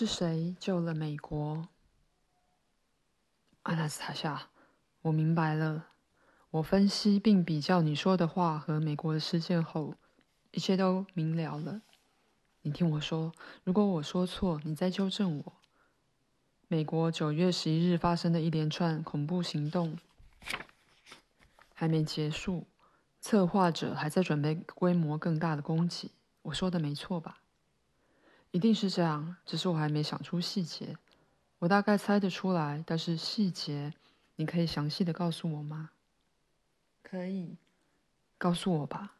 是谁救了美国？阿纳斯塔夏，我明白了。我分析并比较你说的话和美国的事件后，一切都明了了。你听我说，如果我说错，你再纠正我。美国九月十一日发生的一连串恐怖行动还没结束，策划者还在准备规模更大的攻击。我说的没错吧？一定是这样，只是我还没想出细节。我大概猜得出来，但是细节，你可以详细的告诉我吗？可以，告诉我吧。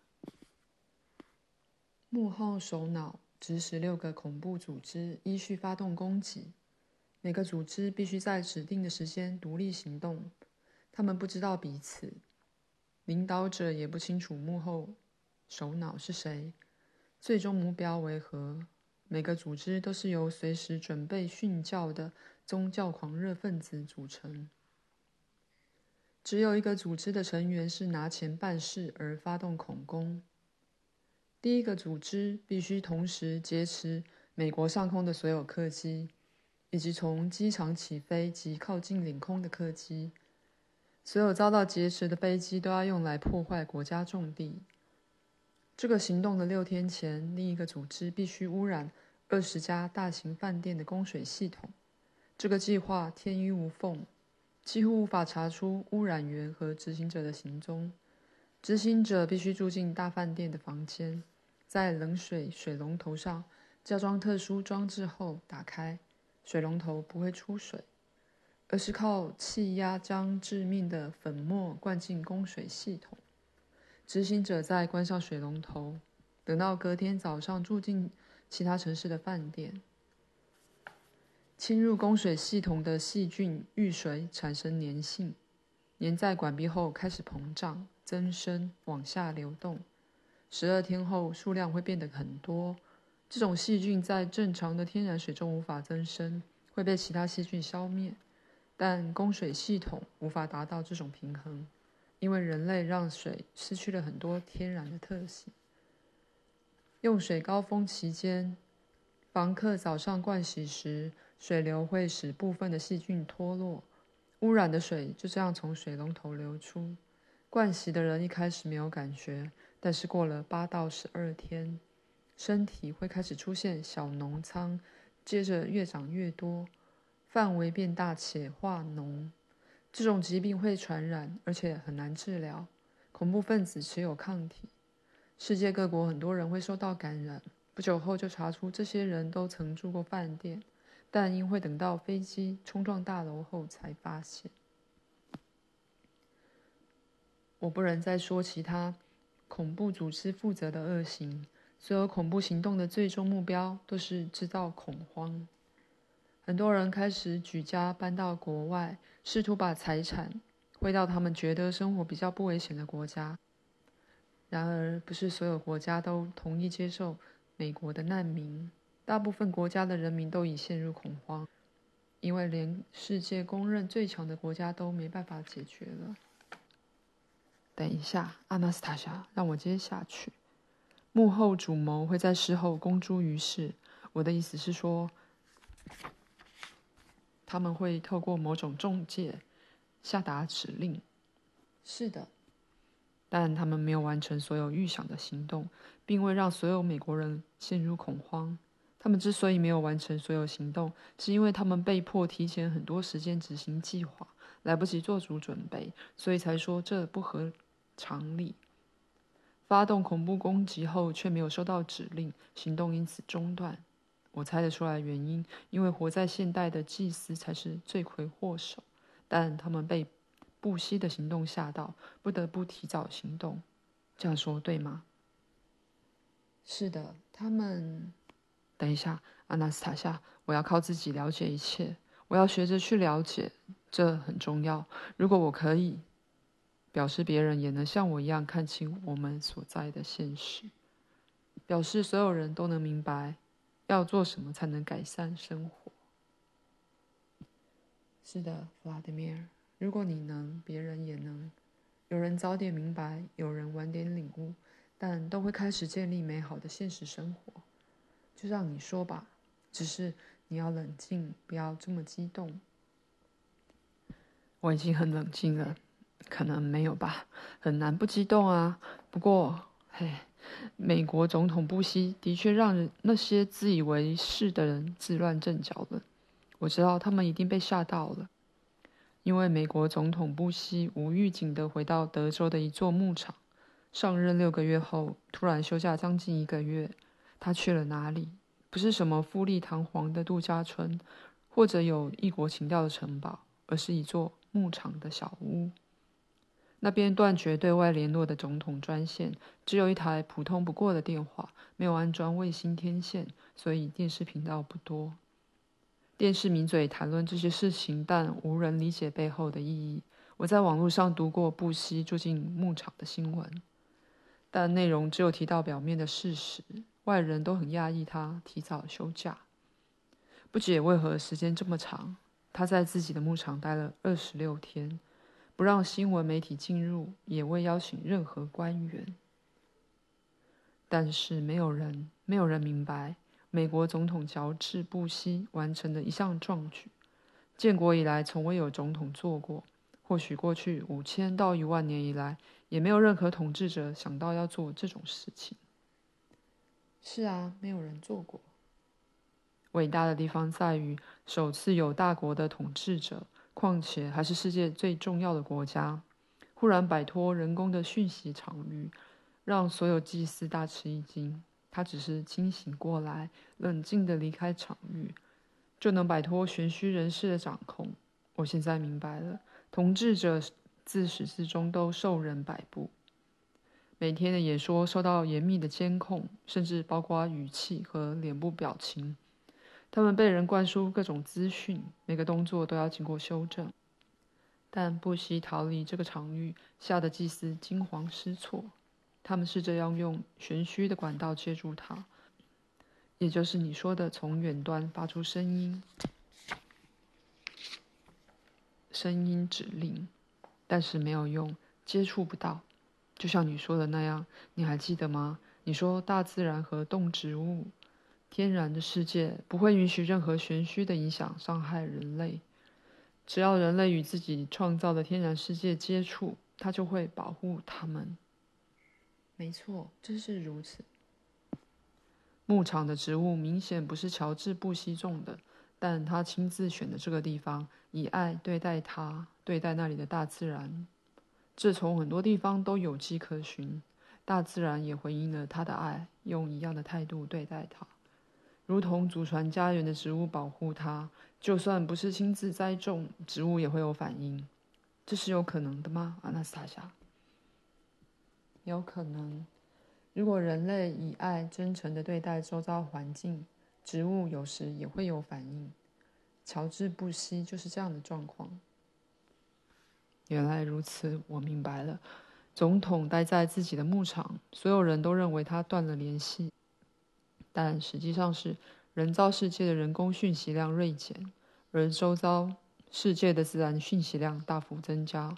幕后首脑指使六个恐怖组织依序发动攻击，每个组织必须在指定的时间独立行动。他们不知道彼此，领导者也不清楚幕后首脑是谁，最终目标为何。每个组织都是由随时准备殉教的宗教狂热分子组成。只有一个组织的成员是拿钱办事而发动恐攻。第一个组织必须同时劫持美国上空的所有客机，以及从机场起飞及靠近领空的客机。所有遭到劫持的飞机都要用来破坏国家重地。这个行动的六天前，另一个组织必须污染二十家大型饭店的供水系统。这个计划天衣无缝，几乎无法查出污染源和执行者的行踪。执行者必须住进大饭店的房间，在冷水水龙头上加装特殊装置后打开，水龙头不会出水，而是靠气压将致命的粉末灌进供水系统。执行者再关上水龙头，等到隔天早上住进其他城市的饭店。侵入供水系统的细菌遇水产生粘性，粘在管壁后开始膨胀、增生、往下流动。十二天后，数量会变得很多。这种细菌在正常的天然水中无法增生，会被其他细菌消灭。但供水系统无法达到这种平衡。因为人类让水失去了很多天然的特性。用水高峰期间，房客早上盥洗时，水流会使部分的细菌脱落，污染的水就这样从水龙头流出。盥洗的人一开始没有感觉，但是过了八到十二天，身体会开始出现小脓疮，接着越长越多，范围变大且化脓。这种疾病会传染，而且很难治疗。恐怖分子持有抗体，世界各国很多人会受到感染。不久后就查出这些人都曾住过饭店，但因会等到飞机冲撞大楼后才发现。我不能再说其他恐怖组织负责的恶行。所有恐怖行动的最终目标都是制造恐慌。很多人开始举家搬到国外，试图把财产汇到他们觉得生活比较不危险的国家。然而，不是所有国家都同意接受美国的难民。大部分国家的人民都已陷入恐慌，因为连世界公认最强的国家都没办法解决了。等一下，阿纳斯塔夏，让我接下去。幕后主谋会在事后公诸于世。我的意思是说。他们会透过某种中介下达指令。是的，但他们没有完成所有预想的行动，并未让所有美国人陷入恐慌。他们之所以没有完成所有行动，是因为他们被迫提前很多时间执行计划，来不及做足准备，所以才说这不合常理。发动恐怖攻击后却没有收到指令，行动因此中断。我猜得出来原因，因为活在现代的祭司才是罪魁祸首，但他们被不惜的行动吓到，不得不提早行动。这样说对吗？是的，他们。等一下，阿纳斯塔夏，我要靠自己了解一切，我要学着去了解，这很重要。如果我可以，表示别人也能像我一样看清我们所在的现实，表示所有人都能明白。要做什么才能改善生活？是的，弗拉德米尔，如果你能，别人也能。有人早点明白，有人晚点领悟，但都会开始建立美好的现实生活。就让你说吧，只是你要冷静，不要这么激动。我已经很冷静了，可能没有吧，很难不激动啊。不过，嘿，美国总统布希的确让那些自以为是的人自乱阵脚了。我知道他们一定被吓到了，因为美国总统布希无预警地回到德州的一座牧场，上任六个月后突然休假将近一个月。他去了哪里？不是什么富丽堂皇的度假村，或者有异国情调的城堡，而是一座牧场的小屋。那边断绝对外联络的总统专线，只有一台普通不过的电话，没有安装卫星天线，所以电视频道不多。电视名嘴谈论这些事情，但无人理解背后的意义。我在网络上读过布希住进牧场的新闻，但内容只有提到表面的事实。外人都很讶异他提早休假，不解为何时间这么长。他在自己的牧场待了二十六天，不让新闻媒体进入，也未邀请任何官员。但是没有人，没有人明白。美国总统乔治·布希完成的一项壮举，建国以来从未有总统做过。或许过去五千到一万年以来，也没有任何统治者想到要做这种事情。是啊，没有人做过。伟大的地方在于，首次有大国的统治者，况且还是世界最重要的国家，忽然摆脱人工的讯息场域，让所有祭司大吃一惊。他只是清醒过来，冷静地离开场域，就能摆脱玄虚人士的掌控。我现在明白了，统治者自始至终都受人摆布，每天的演说受到严密的监控，甚至包括语气和脸部表情。他们被人灌输各种资讯，每个动作都要经过修正。但不惜逃离这个场域，吓得祭司惊慌失措。他们试着要用玄虚的管道接住他，也就是你说的从远端发出声音、声音指令，但是没有用，接触不到。就像你说的那样，你还记得吗？你说大自然和动植物、天然的世界不会允许任何玄虚的影响伤害人类，只要人类与自己创造的天然世界接触，它就会保护他们。没错，真是如此。牧场的植物明显不是乔治·布希种的，但他亲自选的这个地方，以爱对待他，对待那里的大自然。这从很多地方都有迹可循，大自然也回应了他的爱，用一样的态度对待他，如同祖传家园的植物保护它。就算不是亲自栽种，植物也会有反应。这是有可能的吗，阿纳斯塔夏？有可能，如果人类以爱真诚地对待周遭环境，植物有时也会有反应。乔治·布希就是这样的状况。原来如此，我明白了。总统待在自己的牧场，所有人都认为他断了联系，但实际上是人造世界的人工讯息量锐减，而周遭世界的自然讯息量大幅增加。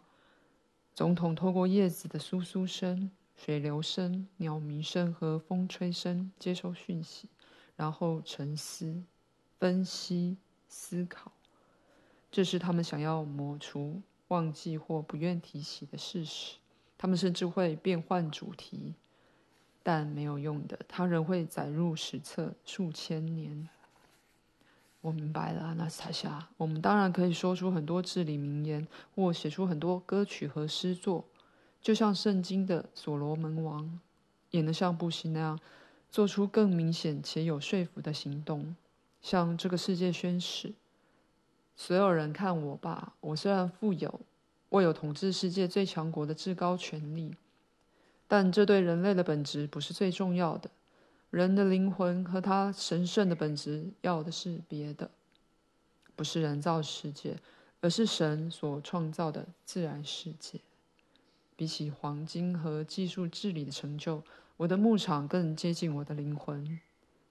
总统透过叶子的簌簌声。水流声、鸟鸣声和风吹声接收讯息，然后沉思、分析、思考。这是他们想要抹除、忘记或不愿提起的事实。他们甚至会变换主题，但没有用的，它仍会载入史册数千年。我明白了，纳斯塔夏。我们当然可以说出很多至理名言，或写出很多歌曲和诗作。就像圣经的所罗门王，也能像布希那样，做出更明显且有说服的行动，向这个世界宣誓：所有人看我吧！我虽然富有，握有统治世界最强国的至高权力，但这对人类的本质不是最重要的。人的灵魂和他神圣的本质要的是别的，不是人造世界，而是神所创造的自然世界。比起黄金和技术治理的成就，我的牧场更接近我的灵魂，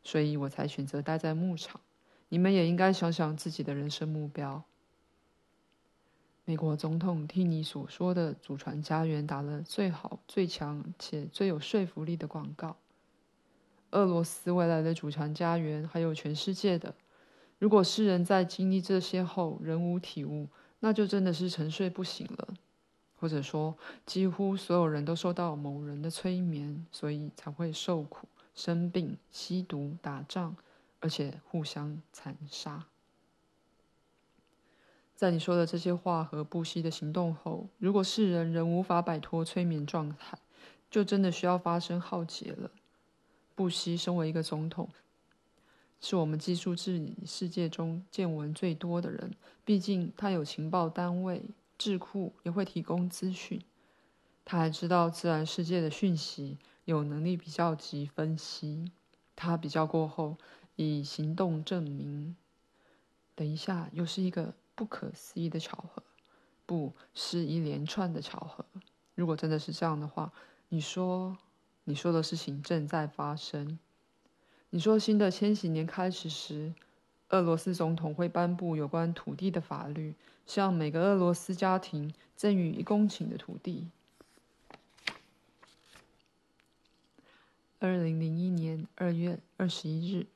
所以我才选择待在牧场。你们也应该想想自己的人生目标。美国总统替你所说的祖传家园打了最好、最强且最有说服力的广告。俄罗斯未来的祖传家园，还有全世界的，如果世人在经历这些后仍无体悟，那就真的是沉睡不醒了。或者说，几乎所有人都受到某人的催眠，所以才会受苦、生病、吸毒、打仗，而且互相残杀。在你说的这些话和不惜的行动后，如果世人仍无法摆脱催眠状态，就真的需要发生浩劫了。布希身为一个总统，是我们技术治理世界中见闻最多的人，毕竟他有情报单位。智库也会提供资讯，他还知道自然世界的讯息，有能力比较及分析。他比较过后，以行动证明。等一下，又是一个不可思议的巧合，不是一连串的巧合。如果真的是这样的话，你说，你说的事情正在发生。你说新的千禧年开始时，俄罗斯总统会颁布有关土地的法律。向每个俄罗斯家庭赠予一公顷的土地。二零零一年二月二十一日，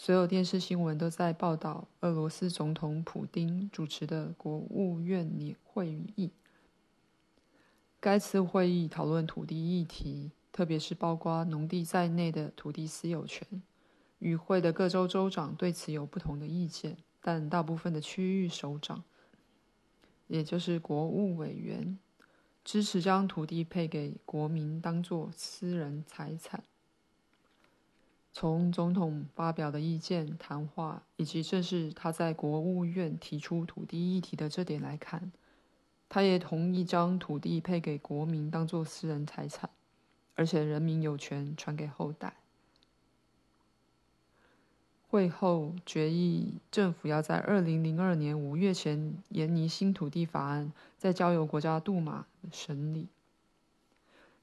所有电视新闻都在报道俄罗斯总统普丁主持的国务院年会议。该次会议讨论土地议题，特别是包括农地在内的土地私有权。与会的各州州长对此有不同的意见，但大部分的区域首长。也就是国务委员支持将土地配给国民，当作私人财产。从总统发表的意见谈话，以及正是他在国务院提出土地议题的这点来看，他也同意将土地配给国民，当作私人财产，而且人民有权传给后代。会后决议，政府要在二零零二年五月前研拟新土地法案，再交由国家杜马审理。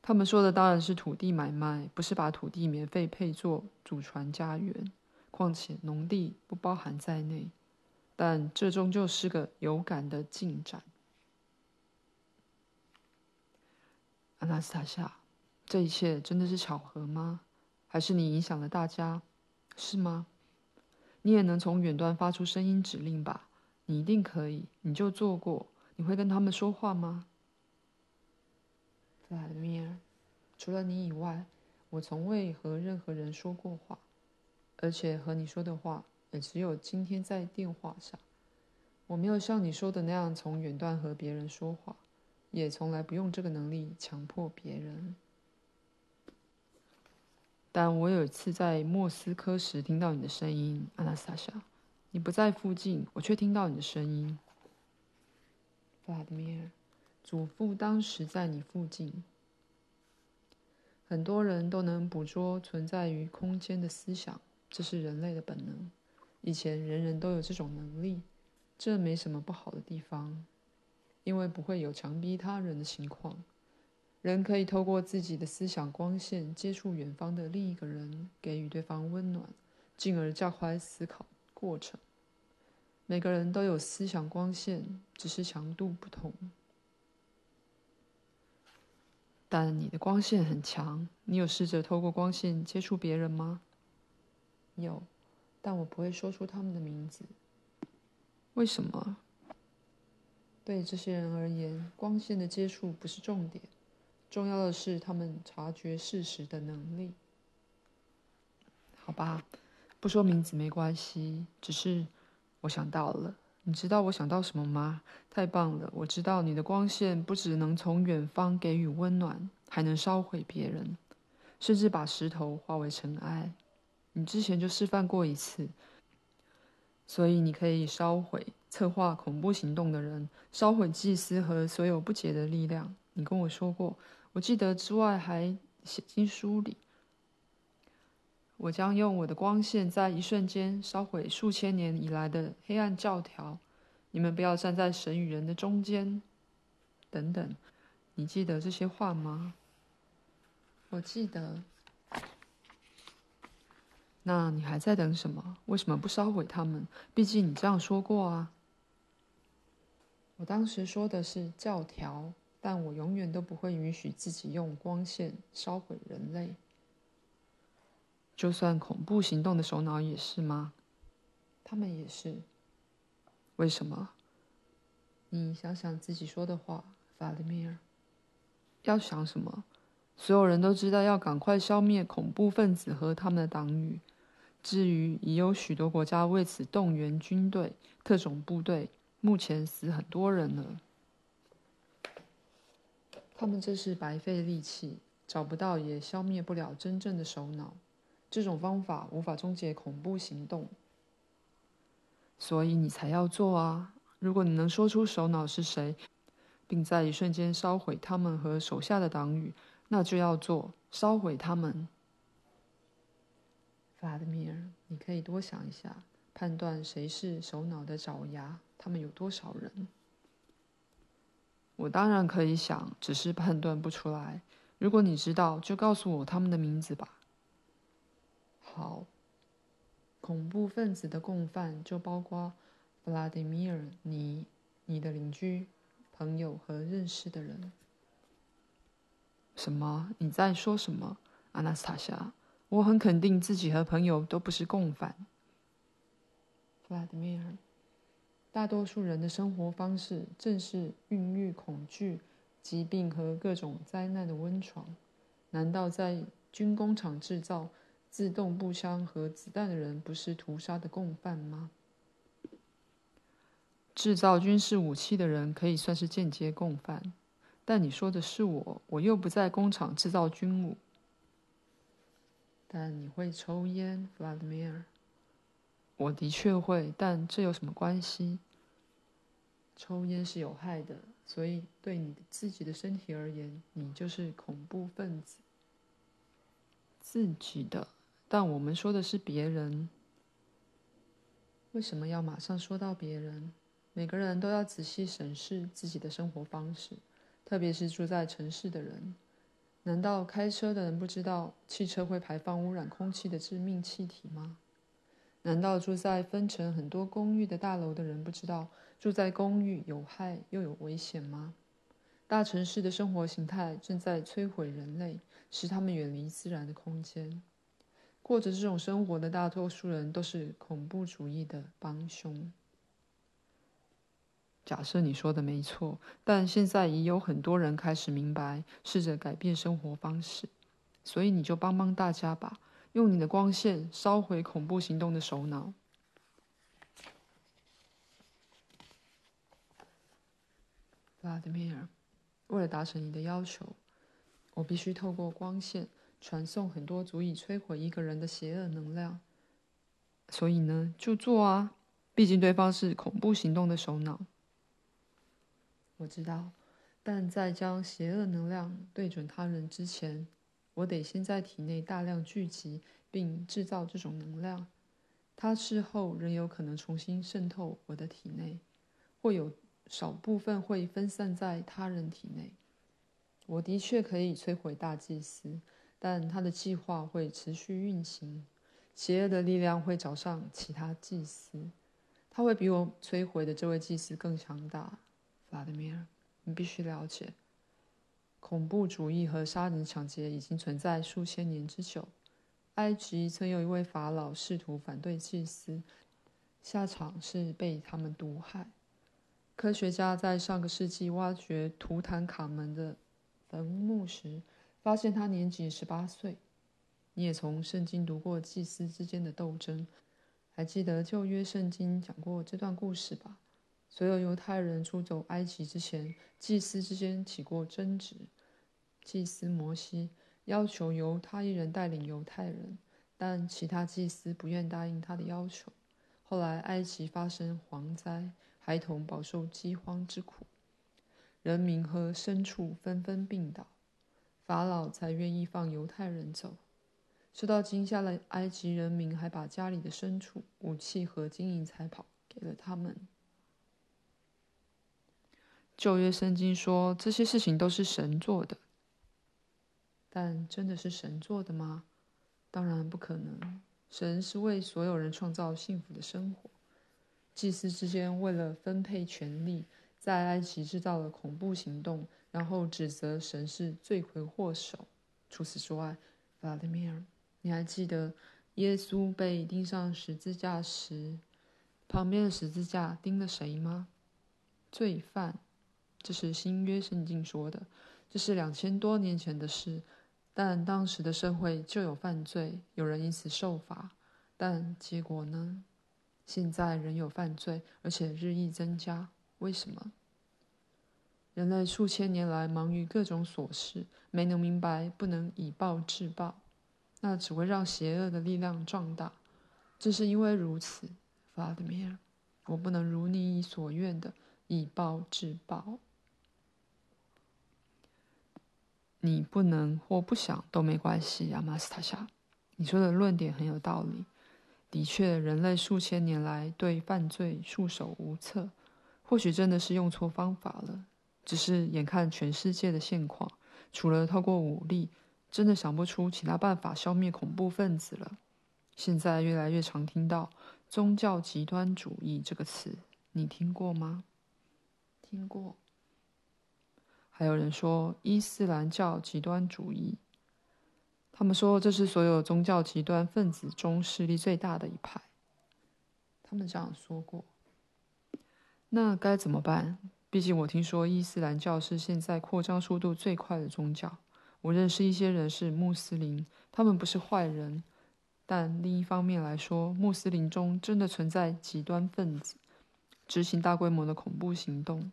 他们说的当然是土地买卖，不是把土地免费配作祖传家园。况且农地不包含在内，但这终究是个有感的进展。阿纳斯塔夏，这一切真的是巧合吗？还是你影响了大家？是吗？你也能从远端发出声音指令吧？你一定可以，你就做过。你会跟他们说话吗？弗拉德米尔，除了你以外，我从未和任何人说过话，而且和你说的话也只有今天在电话上。我没有像你说的那样从远端和别人说话，也从来不用这个能力强迫别人。但我有一次在莫斯科时听到你的声音，阿纳斯塔夏。你不在附近，我却听到你的声音。弗拉德米尔，祖父当时在你附近。很多人都能捕捉存在于空间的思想，这是人类的本能。以前人人都有这种能力，这没什么不好的地方，因为不会有强逼他人的情况。人可以透过自己的思想光线接触远方的另一个人，给予对方温暖，进而加快思考过程。每个人都有思想光线，只是强度不同。但你的光线很强，你有试着透过光线接触别人吗？有，但我不会说出他们的名字。为什么？对这些人而言，光线的接触不是重点。重要的是他们察觉事实的能力。好吧，不说名字没关系，只是我想到了。你知道我想到什么吗？太棒了！我知道你的光线不只能从远方给予温暖，还能烧毁别人，甚至把石头化为尘埃。你之前就示范过一次，所以你可以烧毁策划恐怖行动的人，烧毁祭司和所有不洁的力量。你跟我说过。我记得之外，还写进书里。我将用我的光线，在一瞬间烧毁数千年以来的黑暗教条。你们不要站在神与人的中间。等等，你记得这些话吗？我记得。那你还在等什么？为什么不烧毁他们？毕竟你这样说过啊。我当时说的是教条。但我永远都不会允许自己用光线烧毁人类，就算恐怖行动的首脑也是吗？他们也是。为什么？你想想自己说的话，弗拉迪米尔。要想什么？所有人都知道要赶快消灭恐怖分子和他们的党羽。至于已有许多国家为此动员军队、特种部队，目前死很多人了。他们这是白费力气，找不到也消灭不了真正的首脑。这种方法无法终结恐怖行动，所以你才要做啊！如果你能说出首脑是谁，并在一瞬间烧毁他们和手下的党羽，那就要做，烧毁他们。弗拉德米尔，你可以多想一下，判断谁是首脑的爪牙，他们有多少人？我当然可以想，只是判断不出来。如果你知道，就告诉我他们的名字吧。好，恐怖分子的共犯就包括弗拉迪米尔，你、你的邻居、朋友和认识的人。什么？你在说什么，阿纳斯塔夏？我很肯定自己和朋友都不是共犯。弗拉迪米尔，大多数人的生活方式正是孕育恐惧、疾病和各种灾难的温床。难道在军工厂制造？自动步枪和子弹的人不是屠杀的共犯吗？制造军事武器的人可以算是间接共犯，但你说的是我，我又不在工厂制造军武。但你会抽烟，弗拉德米尔。我的确会，但这有什么关系？抽烟是有害的，所以对你自己的身体而言，你就是恐怖分子。自己的。但我们说的是别人。为什么要马上说到别人？每个人都要仔细审视自己的生活方式，特别是住在城市的人。难道开车的人不知道汽车会排放污染空气的致命气体吗？难道住在分成很多公寓的大楼的人不知道住在公寓有害又有危险吗？大城市的生活形态正在摧毁人类，使他们远离自然的空间。过着这种生活的大多数人都是恐怖主义的帮凶。假设你说的没错，但现在已有很多人开始明白，试着改变生活方式，所以你就帮帮大家吧，用你的光线烧毁恐怖行动的首脑。弗拉德米尔，为了达成你的要求，我必须透过光线。传送很多足以摧毁一个人的邪恶能量，所以呢，就做啊！毕竟对方是恐怖行动的首脑。我知道，但在将邪恶能量对准他人之前，我得先在体内大量聚集并制造这种能量。它事后仍有可能重新渗透我的体内，或有少部分会分散在他人体内。我的确可以摧毁大祭司。但他的计划会持续运行，邪恶的力量会找上其他祭司，他会比我摧毁的这位祭司更强大。弗拉德米尔，你必须了解，恐怖主义和杀人抢劫已经存在数千年之久。埃及曾有一位法老试图反对祭司，下场是被他们毒害。科学家在上个世纪挖掘图坦卡门的坟墓时，发现他年仅十八岁。你也从圣经读过祭司之间的斗争，还记得旧约圣经讲过这段故事吧？所有犹太人出走埃及之前，祭司之间起过争执。祭司摩西要求由他一人带领犹太人，但其他祭司不愿答应他的要求。后来埃及发生蝗灾，孩童饱受饥荒之苦，人民和牲畜纷纷病倒。法老才愿意放犹太人走。受到惊吓的埃及人民还把家里的牲畜、武器和金银财宝给了他们。旧约圣经说这些事情都是神做的，但真的是神做的吗？当然不可能。神是为所有人创造幸福的生活。祭司之间为了分配权力，在埃及制造了恐怖行动。然后指责神是罪魁祸首。除此之外，弗拉德米尔，你还记得耶稣被钉上十字架时，旁边的十字架钉了谁吗？罪犯。这是新约圣经说的，这是两千多年前的事。但当时的社会就有犯罪，有人因此受罚。但结果呢？现在仍有犯罪，而且日益增加。为什么？人类数千年来忙于各种琐事，没能明白不能以暴制暴，那只会让邪恶的力量壮大。正是因为如此，弗拉德米尔，我不能如你所愿的以暴制暴。你不能或不想都没关系，阿玛斯塔夏。你说的论点很有道理。的确，人类数千年来对犯罪束手无策，或许真的是用错方法了。只是眼看全世界的现况，除了透过武力，真的想不出其他办法消灭恐怖分子了。现在越来越常听到“宗教极端主义”这个词，你听过吗？听过。还有人说伊斯兰教极端主义，他们说这是所有宗教极端分子中势力最大的一派。他们这样说过。那该怎么办？毕竟我听说伊斯兰教是现在扩张速度最快的宗教。我认识一些人是穆斯林，他们不是坏人，但另一方面来说，穆斯林中真的存在极端分子，执行大规模的恐怖行动。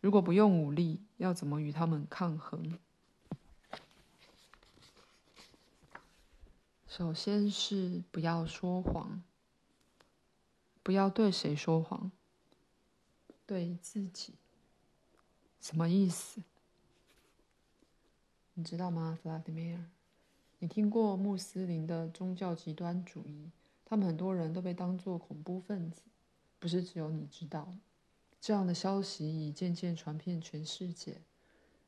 如果不用武力，要怎么与他们抗衡？首先是不要说谎，不要对谁说谎？对自己。什么意思？你知道吗，弗拉迪米尔？你听过穆斯林的宗教极端主义？他们很多人都被当作恐怖分子，不是只有你知道。这样的消息已渐渐传遍全世界。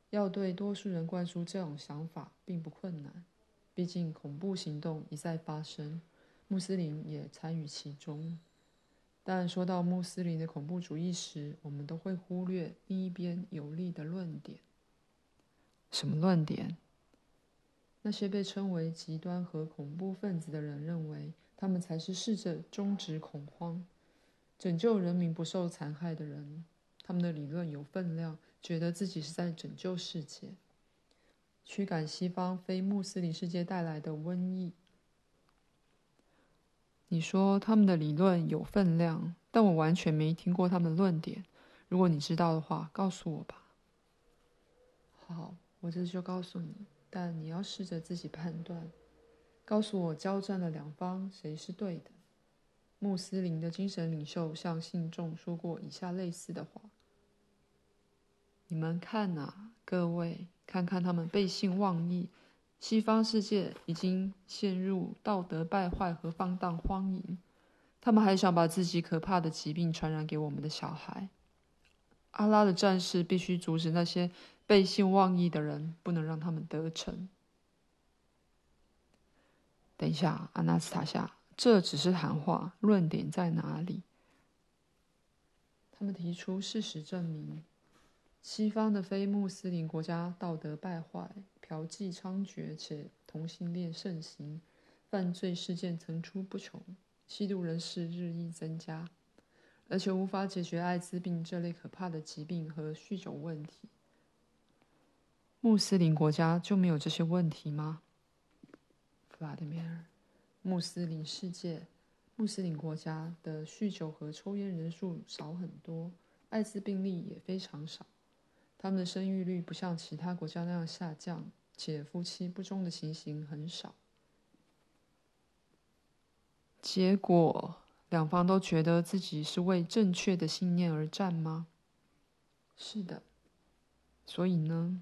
要对多数人灌输这种想法并不困难，毕竟恐怖行动一再发生，穆斯林也参与其中。但说到穆斯林的恐怖主义时，我们都会忽略另一边有利的论点。什么论点？那些被称为极端和恐怖分子的人认为，他们才是试着终止恐慌。拯救人民不受残害的人，他们的理论有分量，觉得自己是在拯救世界，驱赶西方非穆斯林世界带来的瘟疫。你说他们的理论有分量，但我完全没听过他们的论点。如果你知道的话，告诉我吧。好，我这就告诉你，但你要试着自己判断，告诉我交战的两方谁是对的。穆斯林的精神领袖向信众说过以下类似的话：“你们看啊，各位，看看他们背信忘义。西方世界已经陷入道德败坏和放荡荒淫，他们还想把自己可怕的疾病传染给我们的小孩。阿拉的战士必须阻止那些背信忘义的人，不能让他们得逞。”等一下，阿纳斯塔夏。这只是谈话，论点在哪里？他们提出事实证明，西方的非穆斯林国家道德败坏，嫖妓猖獗，且同性恋盛行，犯罪事件层出不穷，吸毒人士日益增加，而且无法解决艾滋病这类可怕的疾病和酗酒问题。穆斯林国家就没有这些问题吗？弗拉德米尔。穆斯林世界、穆斯林国家的酗酒和抽烟人数少很多，艾滋病例也非常少。他们的生育率不像其他国家那样下降，且夫妻不忠的情形很少。结果，两方都觉得自己是为正确的信念而战吗？是的。所以呢？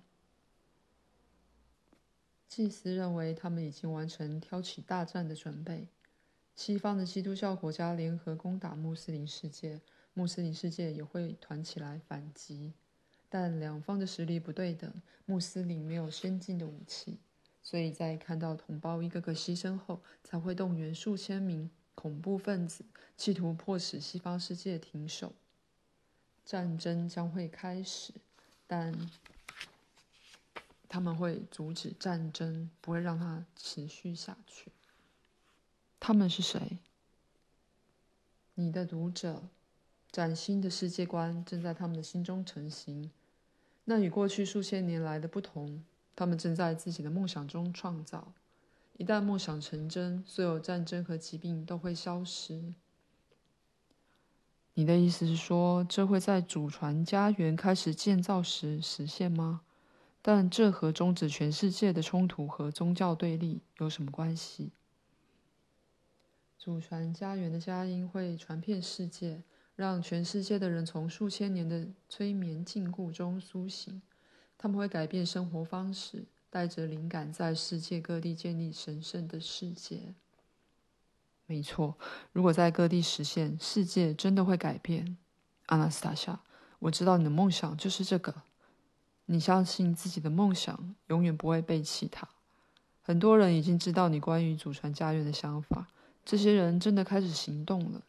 祭司认为他们已经完成挑起大战的准备。西方的基督教国家联合攻打穆斯林世界，穆斯林世界也会团起来反击。但两方的实力不对等，穆斯林没有先进的武器，所以在看到同胞一个个牺牲后，才会动员数千名恐怖分子，企图迫使西方世界停手。战争将会开始，但。他们会阻止战争，不会让它持续下去。他们是谁？你的读者，崭新的世界观正在他们的心中成型。那与过去数千年来的不同，他们正在自己的梦想中创造。一旦梦想成真，所有战争和疾病都会消失。你的意思是说，这会在祖传家园开始建造时实现吗？但这和终止全世界的冲突和宗教对立有什么关系？祖传家园的佳音会传遍世界，让全世界的人从数千年的催眠禁锢中苏醒。他们会改变生活方式，带着灵感在世界各地建立神圣的世界。没错，如果在各地实现，世界真的会改变。阿纳斯塔夏，我知道你的梦想就是这个。你相信自己的梦想，永远不会背弃它。很多人已经知道你关于祖传家园的想法，这些人真的开始行动了。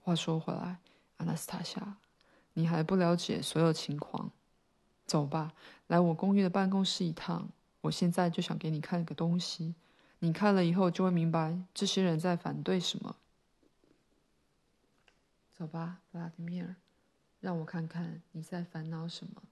话说回来，阿纳斯塔夏，你还不了解所有情况。走吧，来我公寓的办公室一趟。我现在就想给你看个东西。你看了以后就会明白这些人在反对什么。走吧，弗拉迪米尔，让我看看你在烦恼什么。